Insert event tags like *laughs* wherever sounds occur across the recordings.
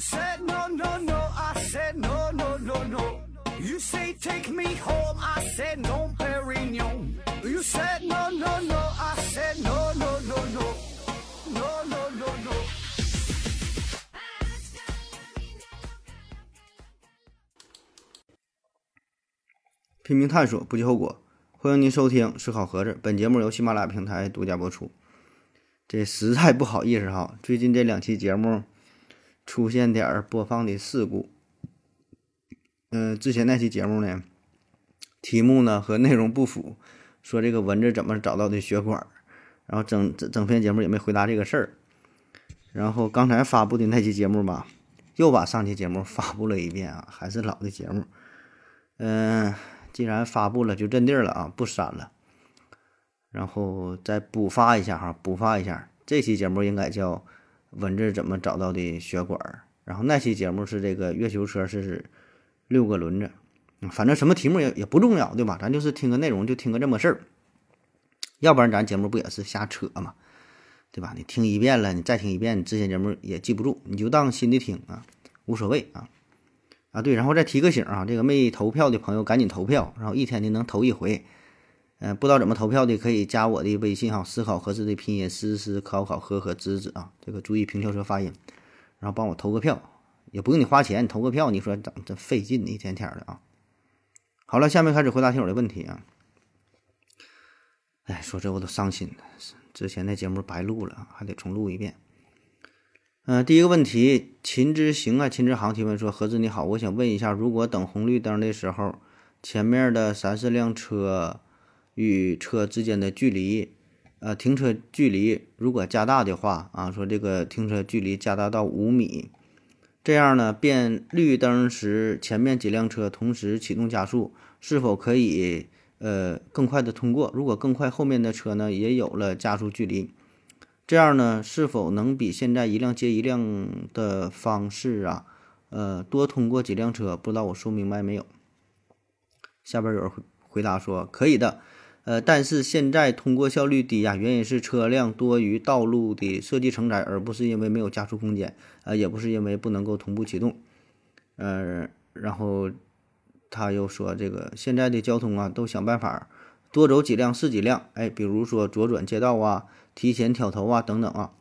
said no, no, no. I said no, no, no, no. You say take me home. I said no, Perignon. You said no, no, no. I said no, no, no, no. No, no, no, no. 拼命探索，不计后果。欢迎您收听《思考盒子》，本节目由喜马拉雅平台独家播出。这实在不好意思哈，最近这两期节目出现点儿播放的事故。嗯、之前那期节目呢，题目呢和内容不符，说这个蚊子怎么找到的血管，然后整整整篇节目也没回答这个事儿。然后刚才发布的那期节目吧，又把上期节目发布了一遍啊，还是老的节目。嗯、既然发布了，就认地儿了啊，不删了。然后再补发一下哈，补发一下，这期节目应该叫“蚊子怎么找到的血管儿”，然后那期节目是这个月球车是六个轮子，反正什么题目也也不重要，对吧？咱就是听个内容，就听个这么事儿，要不然咱节目不也是瞎扯嘛，对吧？你听一遍了，你再听一遍，你之前节目也记不住，你就当新的听啊，无所谓啊。啊，对，然后再提个醒啊，这个没投票的朋友赶紧投票，然后一天的能投一回。嗯、不知道怎么投票的可以加我的微信哈，思考合适的拼音思思考考呵呵知知啊，这个注意平翘舌发音，然后帮我投个票，也不用你花钱，投个票，你说整这费劲，一天天的啊。好了，下面开始回答听友的问题啊。哎，说这我都伤心了，之前那节目白录了，还得重录一遍。嗯、第一个问题，秦之行啊，秦之航提问说：“何子你好，我想问一下，如果等红绿灯的时候，前面的三四辆车与车之间的距离，呃，停车距离如果加大的话啊，说这个停车距离加大到五米，这样呢，变绿灯时前面几辆车同时启动加速，是否可以呃更快的通过？如果更快，后面的车呢也有了加速距离。”这样呢，是否能比现在一辆接一辆的方式啊，呃，多通过几辆车？不知道我说明白没有？下边有人回回答说可以的，呃，但是现在通过效率低呀、原因是车辆多于道路的设计承载，而不是因为没有加速空间，呃，也不是因为不能够同步启动，呃，然后他又说这个现在的交通啊，都想办法多走几辆是几辆，哎，比如说左转街道啊。提前挑头啊，等等啊，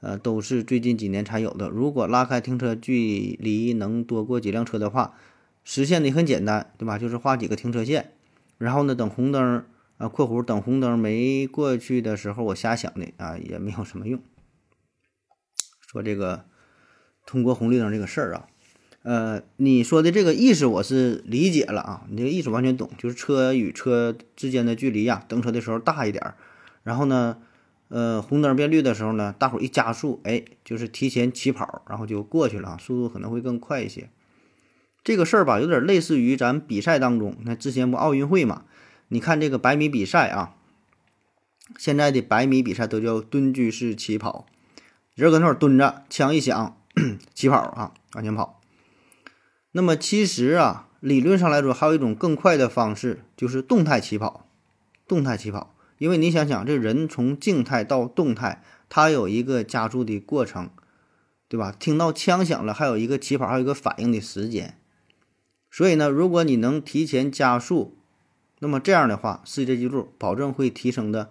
呃，都是最近几年才有的。如果拉开停车距离能多过几辆车的话，实现的很简单，对吧？就是画几个停车线，然后呢，等红灯啊（括弧等红灯没过去的时候），我瞎想的啊，也没有什么用。说这个通过红绿灯这个事儿啊，呃，你说的这个意思我是理解了啊，你这个意思完全懂，就是车与车之间的距离呀，等车的时候大一点儿，然后呢。呃，红灯变绿的时候呢，大伙儿一加速，哎，就是提前起跑，然后就过去了啊，速度可能会更快一些。这个事儿吧，有点类似于咱比赛当中，那之前不奥运会嘛？你看这个百米比赛啊，现在的百米比赛都叫蹲踞式起跑，人搁那儿蹲着，枪一响，*clears throat* 起跑啊，往前跑。那么其实啊，理论上来说，还有一种更快的方式，就是动态起跑，动态起跑。因为你想想，这人从静态到动态，它有一个加速的过程，对吧？听到枪响了，还有一个起跑，还有一个反应的时间。所以呢，如果你能提前加速，那么这样的话，世界纪录保证会提升的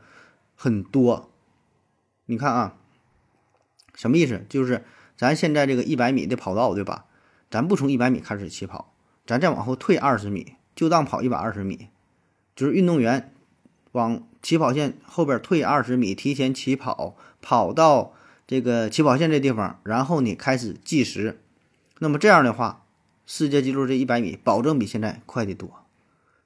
很多。你看啊，什么意思？就是咱现在这个一百米的跑道，对吧？咱不从一百米开始起跑，咱再往后退二十米，就当跑一百二十米，就是运动员往起跑线后边退二十米，提前起跑，跑到这个起跑线这地方，然后你开始计时。那么这样的话，世界纪录这一百米保证比现在快得多。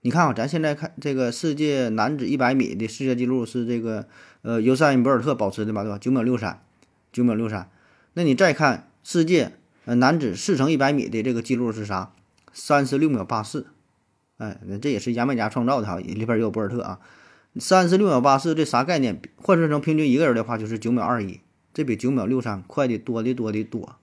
你看啊，咱现在看这个世界男子一百米的世界纪录是这个呃尤塞恩博尔特保持的吧，对吧？九秒六三，九秒六三。那你再看世界呃男子四乘一百米的这个记录是啥？三十六秒八四。哎，这也是牙买加创造的哈，里边也有博尔特啊。三十六秒八四，这啥概念？换算成平均一个人的话，就是九秒二一，这比九秒六三快的多的多的多。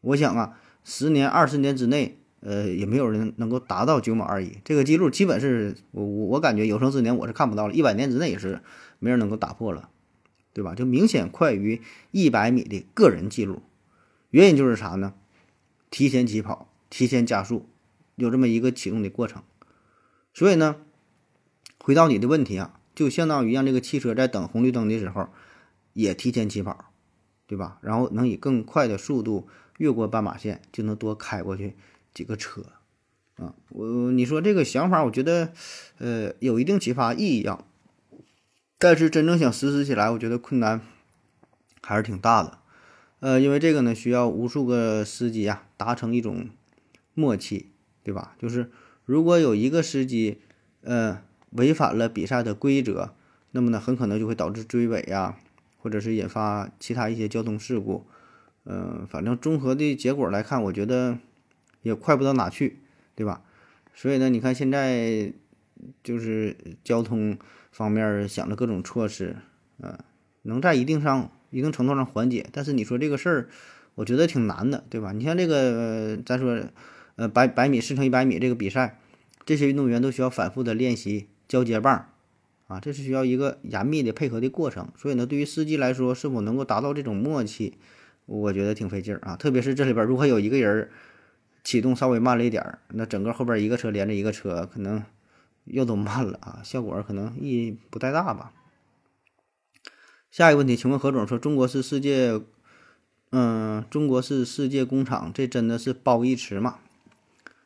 我想啊，十年、二十年之内，呃，也没有人能够达到九秒二一这个记录，基本是我我我感觉有生之年我是看不到了，一百年之内也是没人能够打破了，对吧？就明显快于一百米的个人记录。原因就是啥呢？提前起跑、提前加速，有这么一个启动的过程。所以呢，回到你的问题啊，就相当于让这个汽车在等红绿灯的时候也提前起跑，对吧？然后能以更快的速度越过斑马线，就能多开过去几个车。啊，我你说这个想法，我觉得，呃，有一定启发意义啊。但是真正想实施起来，我觉得困难还是挺大的。呃，因为这个呢，需要无数个司机啊达成一种默契，对吧？就是如果有一个司机，呃，违反了比赛的规则，那么呢，很可能就会导致追尾呀，或者是引发其他一些交通事故。嗯，反正综合的结果来看，我觉得也快不到哪去。对吧？所以呢，你看现在就是交通方面想着各种措施，呃，能在一定上一定程度上缓解。但是你说这个事儿，我觉得挺难的，对吧？你像这个，咱说，呃，百百米四乘一百米这个比赛，这些运动员都需要反复的练习交接棒，啊，这是需要一个严密的配合的过程。所以呢，对于司机来说，是否能够达到这种默契，我觉得挺费劲儿啊。特别是这里边如果有一个人儿。启动稍微慢了一点儿，那整个后边一个车连着一个车，可能又都慢了啊，*laughs* 效果可能意义不太大吧。下一个问题，请问何总说中国是世界，嗯，中国是世界工厂，这真的是褒义词吗？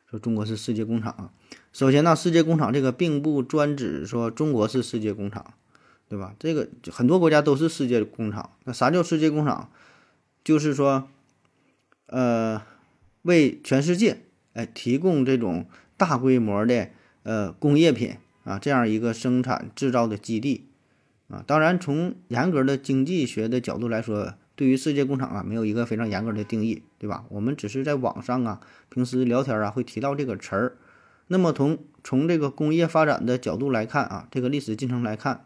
说中国是世界工厂，首先呢，世界工厂这个并不专指说中国是世界工厂，对吧？这个很多国家都是世界工厂。那啥叫世界工厂？就是说，呃。为全世界哎提供这种大规模的呃工业品啊，这样一个生产制造的基地啊，当然从严格的经济学的角度来说，对于世界工厂啊没有一个非常严格的定义，对吧？我们只是在网上啊，平时聊天啊会提到这个词儿。那么从从这个工业发展的角度来看啊，这个历史进程来看，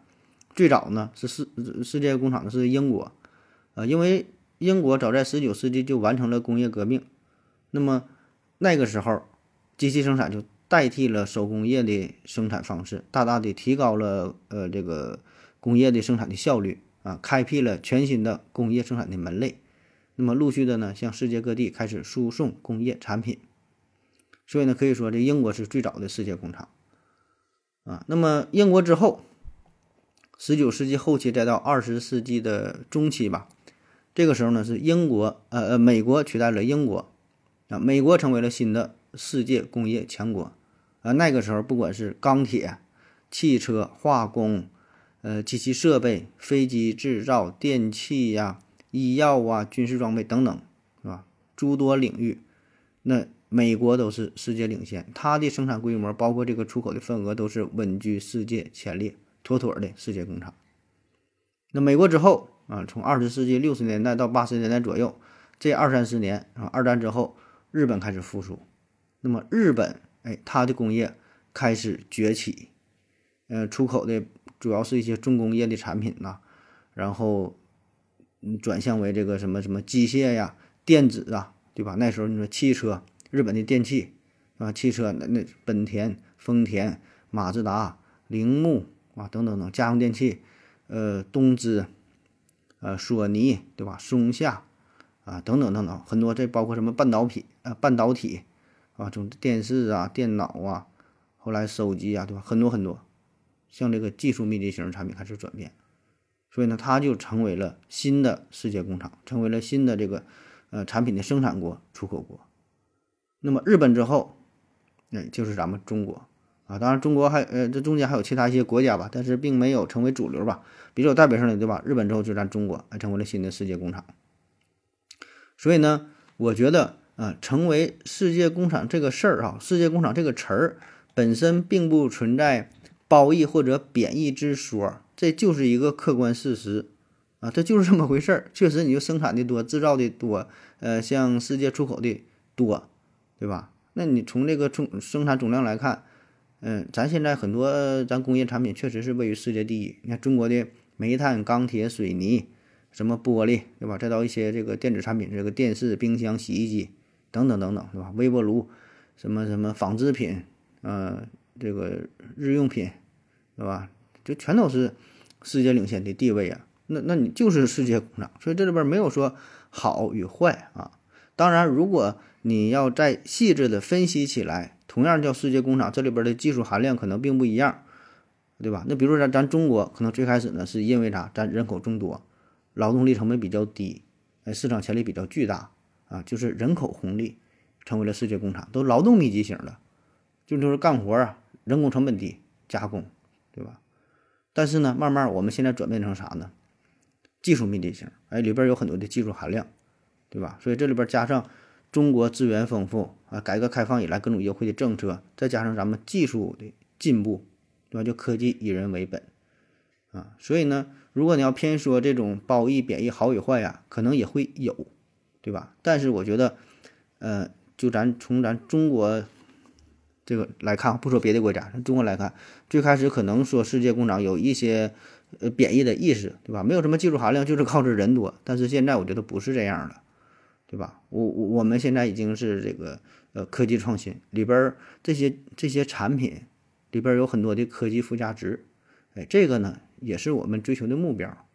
最早呢是世世界工厂是英国啊，因为英国早在十九世纪就完成了工业革命。那么，那个时候，机器生产就代替了手工业的生产方式，大大的提高了呃这个工业的生产的效率啊，开辟了全新的工业生产的门类。那么陆续的呢，向世界各地开始输送工业产品。所以呢，可以说这英国是最早的世界工厂啊。那么英国之后，十九世纪后期再到二十世纪的中期吧，这个时候呢是英国呃呃美国取代了英国。美国成为了新的世界工业强国，啊，那个时候不管是钢铁、汽车、化工、呃，机器设备、飞机制造、电器呀、医药啊、军事装备等等，是吧？诸多领域，那美国都是世界领先，它的生产规模，包括这个出口的份额，都是稳居世界前列，妥妥的世界工厂。那美国之后啊，从二十世纪六十年代到八十年代左右，这二三十年啊，二战之后。日本开始复苏，那么日本哎，它的工业开始崛起，呃，出口的主要是一些重工业的产品呐，然后嗯，转向为这个什么什么机械呀、电子啊，对吧？那时候你说汽车，日本的电器啊，汽车那那本田、丰田、马自达、铃木啊等等等家用电器，呃，东芝，呃，索尼，对吧？松下。啊，等等等等，很多，这包括什么半导体啊，半导体啊，从电视啊、电脑啊，后来手机啊，对吧？很多很多，像这个技术密集型产品开始转变，所以呢，它就成为了新的世界工厂，成为了新的这个呃产品的生产国、出口国。那么日本之后，哎，就是咱们中国啊，当然中国还呃这中间还有其他一些国家吧，但是并没有成为主流吧。比较代表性的，对吧？日本之后就咱中国，成为了新的世界工厂。所以呢，我觉得啊，成为世界工厂这个事儿啊，世界工厂这个词儿本身并不存在褒义或者贬义之说，这就是一个客观事实啊，这就是这么回事儿。确实，你就生产的多，制造的多，呃，向世界出口的多，对吧？那你从这个总生产总量来看，嗯，咱现在很多咱工业产品确实是位于世界第一。你看中国的煤炭、钢铁、水泥。什么玻璃，对吧？再到一些这个电子产品，这个电视、冰箱、洗衣机等等等等，对吧？微波炉，什么什么纺织品，呃，这个日用品，对吧？就全都是世界领先的地位啊。那那你就是世界工厂，所以这里边没有说好与坏啊。当然，如果你要再细致的分析起来，同样叫世界工厂，这里边的技术含量可能并不一样，对吧？那比如说咱咱中国可能最开始呢，是因为啥？咱人口众多，劳动力成本比较低，哎，市场潜力比较巨大啊，就是人口红利，成为了世界工厂，都劳动密集型的，就就是干活啊，人工成本低，加工，对吧？但是呢，慢慢我们现在转变成啥呢？技术密集型，哎，里边有很多的技术含量，对吧？所以这里边加上中国资源丰富啊，改革开放以来各种优惠的政策，再加上咱们技术的进步，对吧？就科技以人为本啊，所以呢，如果你要偏说这种褒义贬义好与坏呀，可能也会有，对吧？但是我觉得，呃，就咱从咱中国这个来看，不说别的国家，中国来看，最开始可能说世界工厂有一些。呃，贬义的意识，对吧？没有什么技术含量，就是靠着人多。但是现在我觉得不是这样的，对吧？我我我们现在已经是这个呃科技创新里边这些这些产品里边有很多的科技附加值，哎，这个呢也是我们追求的目标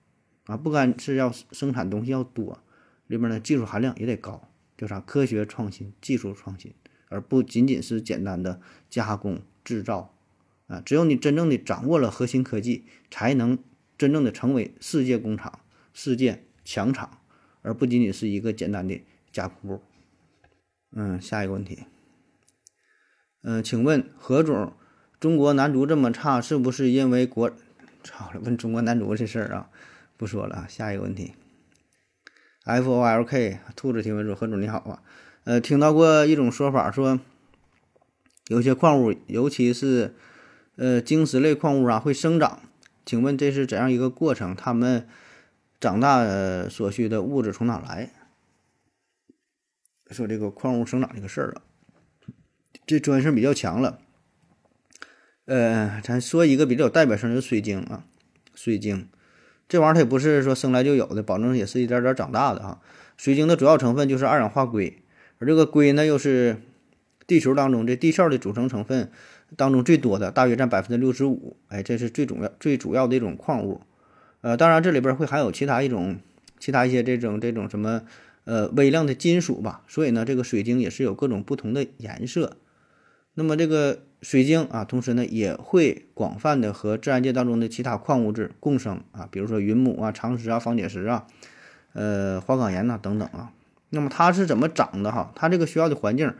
啊。不单是要生产东西要多，里边呢技术含量也得高，叫啥？科学创新、技术创新，而不仅仅是简单的加工制造啊。只有你真正的掌握了核心科技，才能。真正的成为世界工厂、世界强厂，而不仅仅是一个简单的加工部。嗯，下一个问题。嗯，请问何总，中国男足这么差，是不是因为国？操了，问中国男足这事儿啊，不说了啊。下一个问题。F O L K 兔子提问说：何总你好啊，呃，听到过一种说法，说有些矿物，尤其是呃晶石类矿物啊，会生长。请问这是怎样一个过程？他们长大所需的物质从哪来？说这个矿物生长这个事儿啊，这专业性比较强了。呃，咱说一个比较有代表性的水晶啊，水晶这玩意儿它也不是说生来就有的，保证也是一点点长大的啊。水晶的主要成分就是二氧化硅，而这个硅呢又是地球当中这地壳的组成成分。当中最多的大约占百分之六十五，哎，这是最主要、最主要的一种矿物。呃，当然这里边会含有其他一种、其他一些这种、这种什么呃微量的金属吧。所以呢，这个水晶也是有各种不同的颜色。那么这个水晶啊，同时呢也会广泛的和自然界当中的其他矿物质共生啊，比如说云母啊、长石啊、方解石啊、呃花岗岩呐等等啊。那么它是怎么长的哈？它这个需要的环境，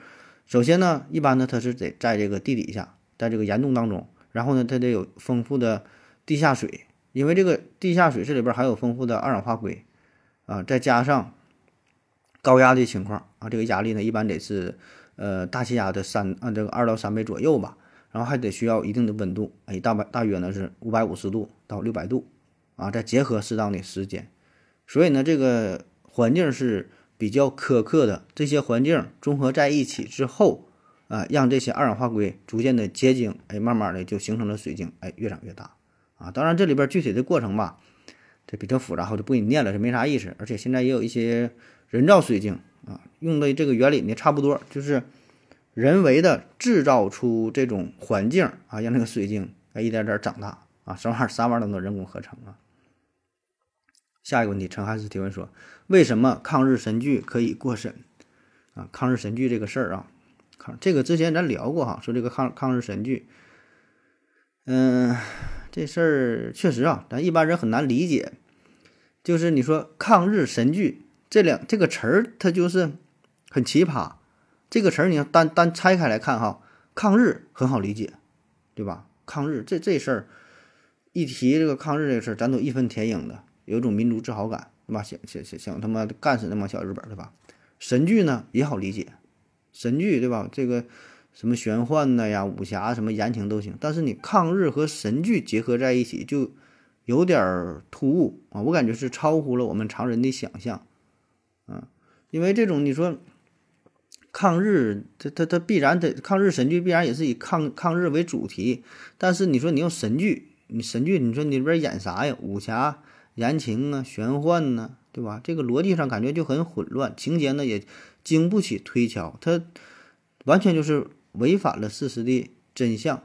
首先呢，一般呢它是得在这个地底下。在这个岩洞当中，然后呢，它得有丰富的地下水，因为这个地下水这里边含有丰富的二氧化硅啊，再加上高压的情况啊，这个压力呢一般得是呃大气压的三啊这个二到三倍左右吧，然后还得需要一定的温度，哎大大约呢是五百五十度到六百度啊，再结合适当的时间，所以呢这个环境是比较苛刻的，这些环境综合在一起之后。啊，让这些二氧化硅逐渐的结晶，哎，慢慢的就形成了水晶，哎，越长越大。啊，当然这里边具体的过程吧，这比较复杂，我就不给你念了，这没啥意思。而且现在也有一些人造水晶啊，用的这个原理呢差不多，就是人为的制造出这种环境啊，让那个水晶哎一点点长大啊，啥玩意儿啥玩意儿都能人工合成啊。下一个问题，陈汉斯提问说，为什么抗日神剧可以过审？啊，抗日神剧这个事儿啊。抗这个之前咱聊过哈，说这个抗抗日神剧，嗯，这事儿确实啊，咱一般人很难理解。就是你说抗日神剧这两这个词儿，它就是很奇葩。这个词儿你要单单拆开来看哈，抗日很好理解，对吧？抗日这这事儿一提这个抗日这个事儿，咱都义愤填膺的，有一种民族自豪感，对吧？想想想想他妈干死那帮小日本，对吧？神剧呢也好理解。神剧对吧？这个什么玄幻的呀、武侠什么言情都行，但是你抗日和神剧结合在一起，就有点突兀啊！我感觉是超乎了我们常人的想象，因为这种你说抗日，它它它必然得抗日神剧必然也是以抗抗日为主题，但是你说你用神剧，你神剧你说你里边演啥呀？武侠、言情啊、玄幻呢，对吧？这个逻辑上感觉就很混乱，情节呢也。经不起推敲，它完全就是违反了事实的真相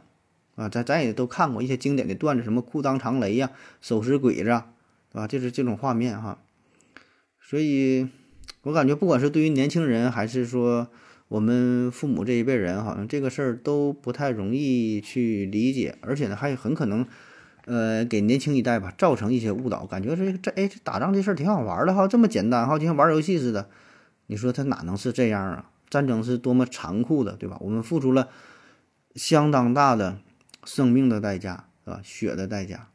啊！咱咱也都看过一些经典的段子，什么裤裆长雷呀、手持鬼子，对吧？就是这种画面哈。所以我感觉不管是对于年轻人，还是说我们父母这一辈人，好像这个事儿都不太容易去理解，而且呢，还很可能，呃，给年轻一代吧造成一些误导，感觉这这哎，这打仗这事儿挺好玩的哈，这么简单哈，就像玩游戏似的。你说他哪能是这样啊？战争是多么残酷的，对吧？我们付出了相当大的生命的代价，是吧？血的代价，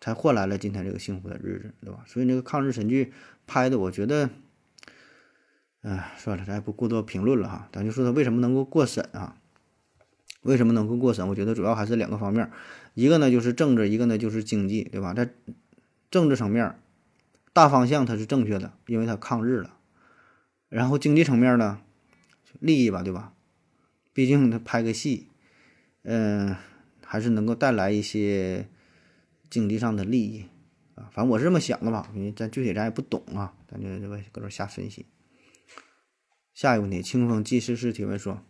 才换来了今天这个幸福的日子，对吧？所以那个抗日神剧拍的，我觉得，哎，算了，咱也不过多评论了哈。咱就说他为什么能够过审啊？为什么能够过审？我觉得主要还是两个方面，一个呢就是政治，一个呢就是经济，对吧？在政治层面，大方向它是正确的，因为它抗日了。然后经济层面呢？利益吧，对吧？毕竟他拍个戏，嗯，还是能够带来一些经济上的利益啊。反正我是这么想的吧，因为咱具体咱也不懂啊，咱就这个搁这瞎分析。下一个问题，清风纪事是提问说，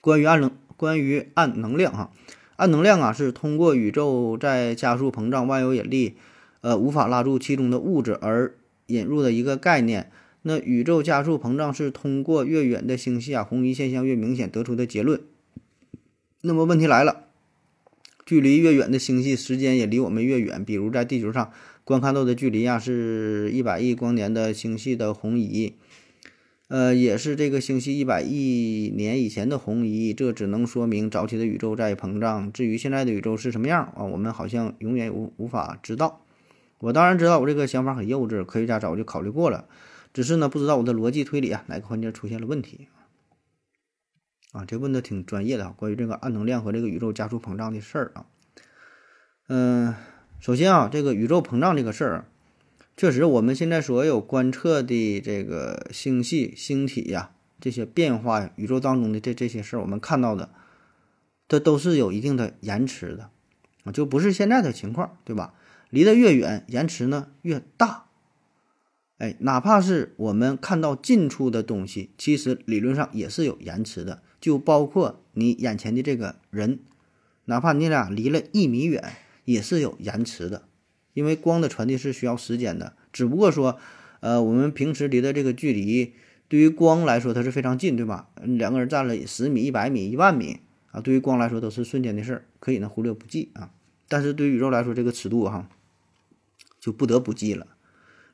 关于暗能，关于暗能量哈，暗能量啊是通过宇宙在加速膨胀，万有引力呃无法拉住其中的物质而引入的一个概念。那宇宙加速膨胀是通过越远的星系啊，红移现象越明显得出的结论。那么问题来了，距离越远的星系，时间也离我们越远。比如在地球上观看到的距离啊，是一百亿光年的星系的红移，呃，也是这个星系一百亿年以前的红移。这只能说明早期的宇宙在膨胀。至于现在的宇宙是什么样啊，我们好像永远无无法知道。我当然知道，我这个想法很幼稚，科学家早就考虑过了。只是呢，不知道我的逻辑推理啊哪个环节出现了问题啊？这问的挺专业的啊，关于这个暗能量和这个宇宙加速膨胀的事儿啊。嗯，首先啊，这个宇宙膨胀这个事儿，确实我们现在所有观测的这个星系、星体呀，这些变化呀，宇宙当中的这这些事儿，我们看到的，这都是有一定的延迟的啊，就不是现在的情况，对吧？离得越远，延迟呢越大。哎，哪怕是我们看到近处的东西，其实理论上也是有延迟的，就包括你眼前的这个人，哪怕你俩离了一米远，也是有延迟的，因为光的传递是需要时间的。只不过说，呃，我们平时离的这个距离，对于光来说它是非常近，对吧？两个人站了十米、一百米、一万米啊，对于光来说都是瞬间的事儿，可以呢忽略不计啊。但是对于宇宙来说，这个尺度哈，就不得不计了。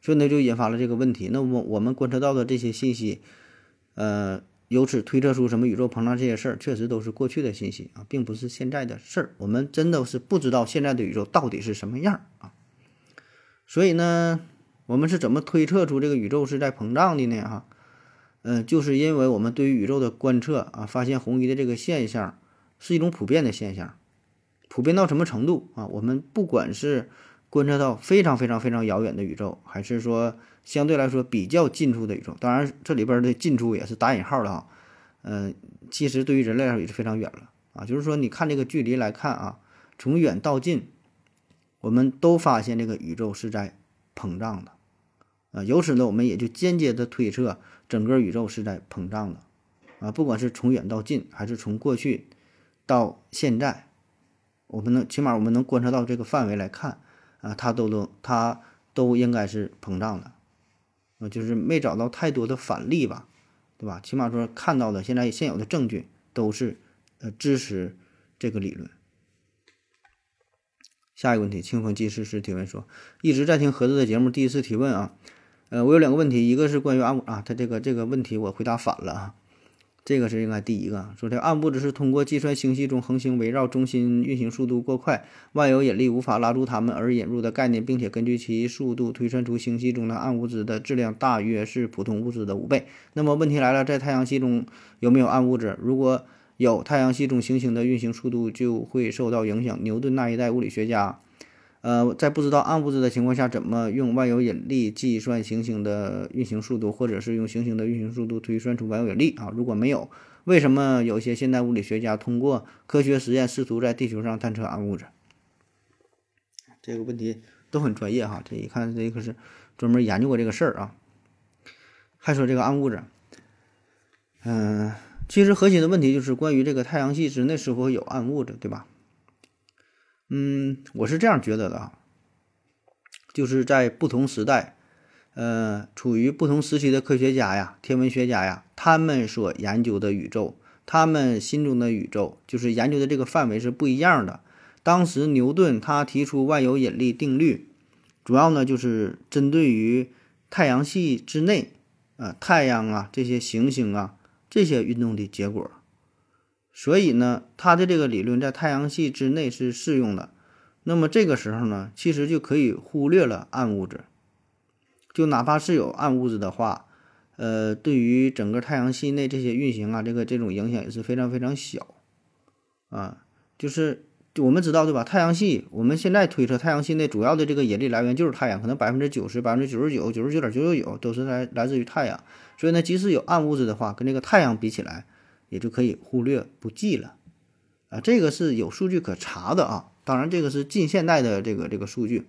所以呢，就引发了这个问题。那我我们观测到的这些信息，呃，由此推测出什么宇宙膨胀这些事儿，确实都是过去的信息啊，并不是现在的事儿。我们真的是不知道现在的宇宙到底是什么样啊。所以呢，我们是怎么推测出这个宇宙是在膨胀的呢？哈，嗯，就是因为我们对于宇宙的观测啊，发现红移的这个现象是一种普遍的现象，普遍到什么程度啊？我们不管是观测到非常非常非常遥远的宇宙，还是说相对来说比较近处的宇宙？当然，这里边的近处也是打引号的啊。嗯，其实对于人类来说也是非常远了啊。就是说，你看这个距离来看啊，从远到近，我们都发现这个宇宙是在膨胀的啊。由此呢，我们也就间接的推测整个宇宙是在膨胀的啊。不管是从远到近，还是从过去到现在，我们能起码我们能观测到这个范围来看。啊，它都都它都应该是膨胀的，啊，就是没找到太多的反例吧，对吧？起码说看到的现在现有的证据都是呃支持这个理论。下一个问题，清风记事是提问说，一直在听盒子的节目，第一次提问啊，呃，我有两个问题，一个是关于暗物啊，他这个这个问题我回答反了啊。这个是应该第一个说，这暗物质是通过计算星系中恒星围绕中心运行速度过快，万有引力无法拉住它们而引入的概念，并且根据其速度推算出星系中的暗物质的质量大约是普通物质的五倍。那么问题来了，在太阳系中有没有暗物质？如果有，太阳系中行星的运行速度就会受到影响。牛顿那一代物理学家。呃，在不知道暗物质的情况下，怎么用万有引力计算行星的运行速度，或者是用行星的运行速度推算出万有引力啊？如果没有，为什么有些现代物理学家通过科学实验试图在地球上探测暗物质？这个问题都很专业哈，这一看这个是专门研究过这个事儿啊。还说这个暗物质，嗯，其实核心的问题就是关于这个太阳系之内是否有暗物质，对吧？嗯，我是这样觉得的啊，就是在不同时代，呃，处于不同时期的科学家呀、天文学家呀，他们所研究的宇宙，他们心中的宇宙，就是研究的这个范围是不一样的。当时牛顿他提出万有引力定律，主要呢就是针对于太阳系之内，呃，太阳啊这些行星啊这些运动的结果。所以呢，他的这个理论在太阳系之内是适用的。那么这个时候呢，其实就可以忽略了暗物质。就哪怕是有暗物质的话，呃，对于整个太阳系内这些运行啊，这个这种影响也是非常非常小。啊，就是我们知道对吧？太阳系我们现在推测，太阳系内主要的这个引力来源就是太阳，可能百分之九十、百分之九十九、九十九点九九九都是来来自于太阳。所以呢，即使有暗物质的话，跟这个太阳比起来，也就可以忽略不计了。啊，这个是有数据可查的啊。当然，这个是近现代的这个这个数据，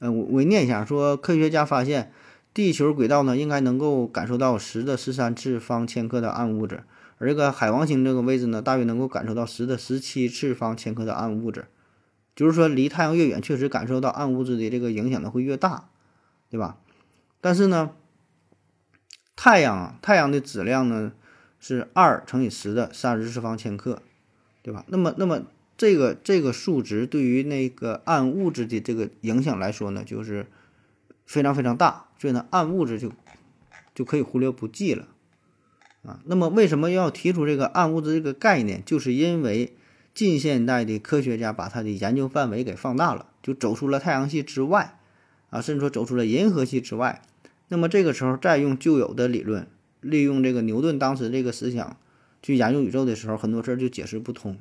呃，我我念一下，说科学家发现地球轨道呢应该能够感受到十的十三次方千克的暗物质，而这个海王星这个位置呢，大约能够感受到十的十七次方千克的暗物质，就是说离太阳越远，确实感受到暗物质的这个影响呢会越大，对吧？但是呢，太阳啊，太阳的质量呢是二乘以十的三十次方千克，对吧？那么那么。这个这个数值对于那个暗物质的这个影响来说呢，就是非常非常大，所以呢，暗物质就就可以忽略不计了啊。那么为什么要提出这个暗物质这个概念？就是因为近现代的科学家把它的研究范围给放大了，就走出了太阳系之外啊，甚至说走出了银河系之外。那么这个时候再用旧有的理论，利用这个牛顿当时这个思想去研究宇宙的时候，很多事儿就解释不通。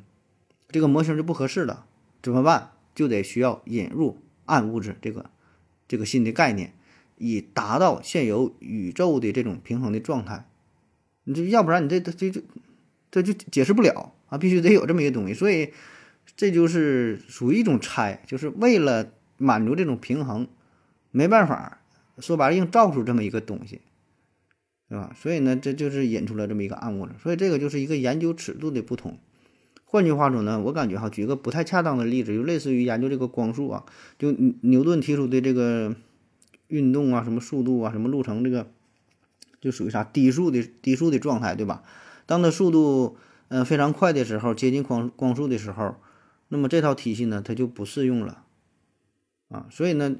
这个模型就不合适了，怎么办？就得需要引入暗物质这个这个新的概念，以达到现有宇宙的这种平衡的状态。你这要不然你这这这这这就解释不了啊！必须得有这么一个东西，所以这就是属于一种猜，就是为了满足这种平衡，没办法，说白了硬造出这么一个东西，对吧？所以呢，这就是引出了这么一个暗物质，所以这个就是一个研究尺度的不同。换句话说呢，我感觉哈，举个不太恰当的例子，就类似于研究这个光速啊，就牛顿提出的这个运动啊，什么速度啊，什么路程，这个就属于啥低速的低速的状态，对吧？当它速度嗯非常快的时候，接近光光速的时候，那么这套体系呢，它就不适用了啊。所以呢，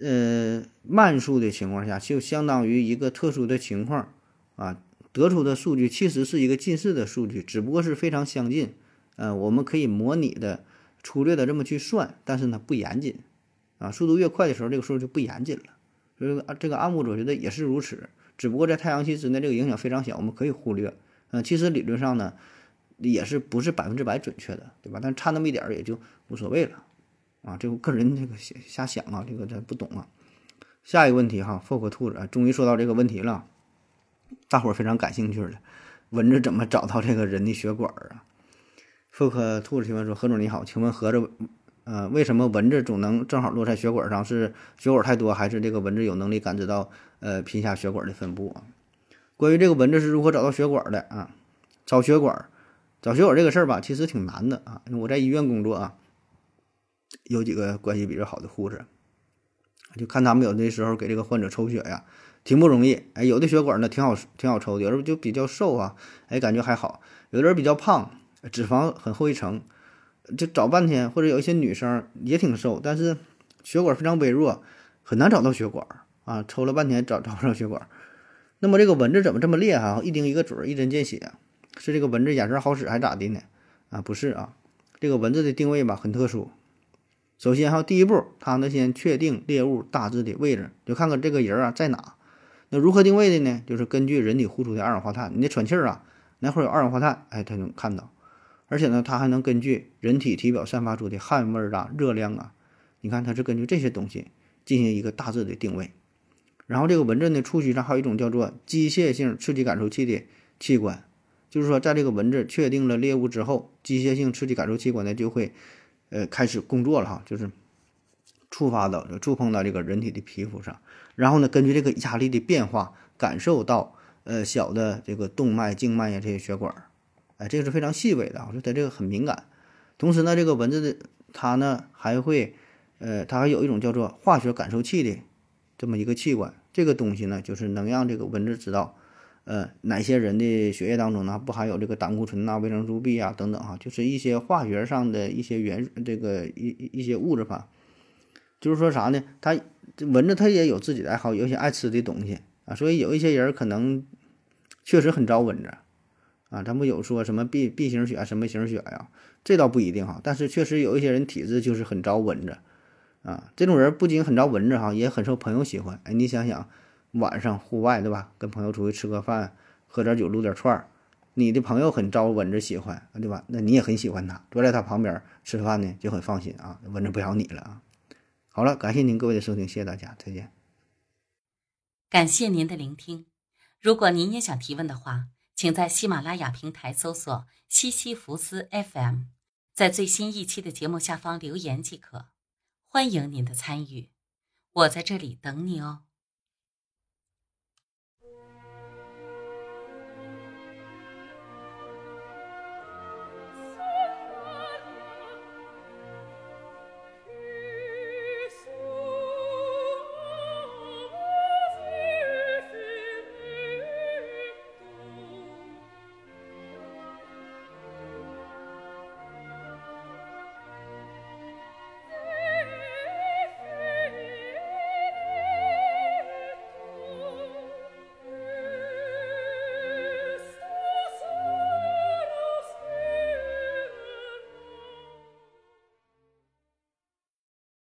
呃，慢速的情况下，就相当于一个特殊的情况啊。得出的数据其实是一个近似的数据，只不过是非常相近。呃，我们可以模拟的、粗略的这么去算，但是呢不严谨啊。速度越快的时候，这个数就不严谨了。所以这个暗物质我觉得也是如此，只不过在太阳系之内这个影响非常小，我们可以忽略。嗯，其实理论上呢也是不是百分之百准确的，对吧？但差那么一点儿也就无所谓了啊。这个个人这个瞎瞎想啊，这个咱不懂啊。下一个问题哈，folk 兔子啊，终于说到这个问题了。大伙儿非常感兴趣的，蚊子怎么找到这个人的血管儿啊？妇科兔子提问说：“何总你好，请问合着，呃，为什么蚊子总能正好落在血管上？是血管太多，还是这个蚊子有能力感知到呃皮下血管的分布啊？”关于这个蚊子是如何找到血管的啊？找血管，找血管这个事儿吧，其实挺难的啊。我在医院工作啊，有几个关系比较好的护士，就看他们有的时候给这个患者抽血呀。挺不容易，哎，有的血管呢挺好，挺好抽的，有的就比较瘦啊，哎，感觉还好；有的人比较胖，脂肪很厚一层，就找半天。或者有一些女生也挺瘦，但是血管非常微弱，很难找到血管啊，抽了半天找 *laughs* 找不着血管。那么这个蚊子怎么这么厉害啊？一叮一个准，一针见血，是这个蚊子眼神好使还咋的呢？啊，不是啊，这个蚊子的定位吧很特殊。首先哈，第一步，它呢先确定猎物大致的位置，就看看这个人啊在哪。那如何定位的呢？就是根据人体呼出的二氧化碳，你得喘气儿啊，那会儿有二氧化碳，哎，它能看到。而且呢，它还能根据人体体表散发出的汗味儿啊、热量啊，你看它是根据这些东西进行一个大致的定位。然后这个蚊子呢，触须上还有一种叫做机械性刺激感受器的器官，就是说，在这个蚊子确定了猎物之后，机械性刺激感受器官呢就会呃开始工作了哈，就是触发到、触碰到这个人体的皮肤上。然后呢，根据这个压力的变化，感受到呃小的这个动脉、静脉呀这些血管，哎，这个是非常细微的，我说它这个很敏感。同时呢，这个蚊子的它呢还会，呃，它还有一种叫做化学感受器的这么一个器官。这个东西呢，就是能让这个蚊子知道，呃，哪些人的血液当中呢不含有这个胆固醇呐、维生素 B 啊等等哈，就是一些化学上的一些原这个一一一些物质吧。就是说啥呢？它蚊子它也有自己的爱好，有些爱吃的东西啊，所以有一些人可能确实很招蚊子啊。咱不有说什么 B B 型血什么型血呀？这倒不一定哈，但是确实有一些人体质就是很招蚊子啊。这种人不仅很招蚊子哈，也很受朋友喜欢。哎，你想想，晚上户外对吧？跟朋友出去吃个饭，喝点酒，撸点串儿，你的朋友很招蚊子喜欢对吧？那你也很喜欢他，坐在他旁边吃饭呢就很放心啊，蚊子不咬你了啊。好了，感谢您各位的收听，谢谢大家，再见。感谢您的聆听。如果您也想提问的话，请在喜马拉雅平台搜索“西西弗斯 FM”，在最新一期的节目下方留言即可。欢迎您的参与，我在这里等你哦。